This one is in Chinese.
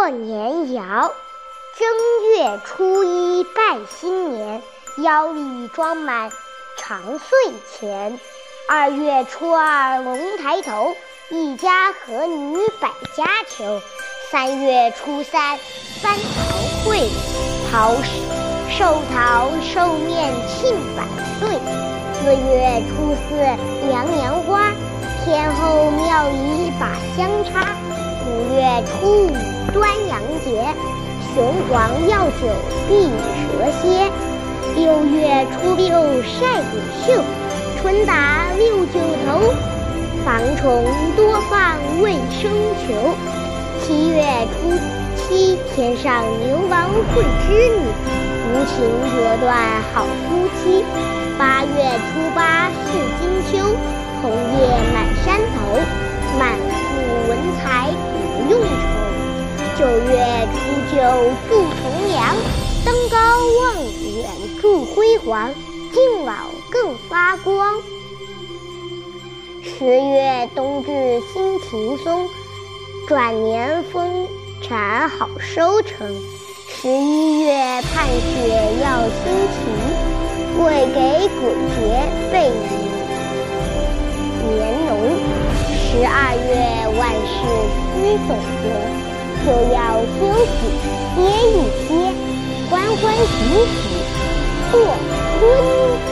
过年谣，正月初一拜新年，腰里装满长岁钱。二月初二龙抬头，一家和女百家求。三月初三翻桃会，桃寿桃寿面庆百岁。四月初四娘娘花，天后庙里把香插。五月初五端阳节，雄黄药酒避蛇蝎。六月初六晒谷秀，春打六九头，防虫多放卫生球。七月初七天上牛王会织女，无情折断好夫妻。八月初八九月初九祝重阳，登高望远祝辉煌，敬老更发光。十月冬至心情松，转年丰产好收成。十一月盼雪要星晴，为给鬼节备年农。十二月万事须总结。就要休息歇一歇，欢欢喜喜过春节。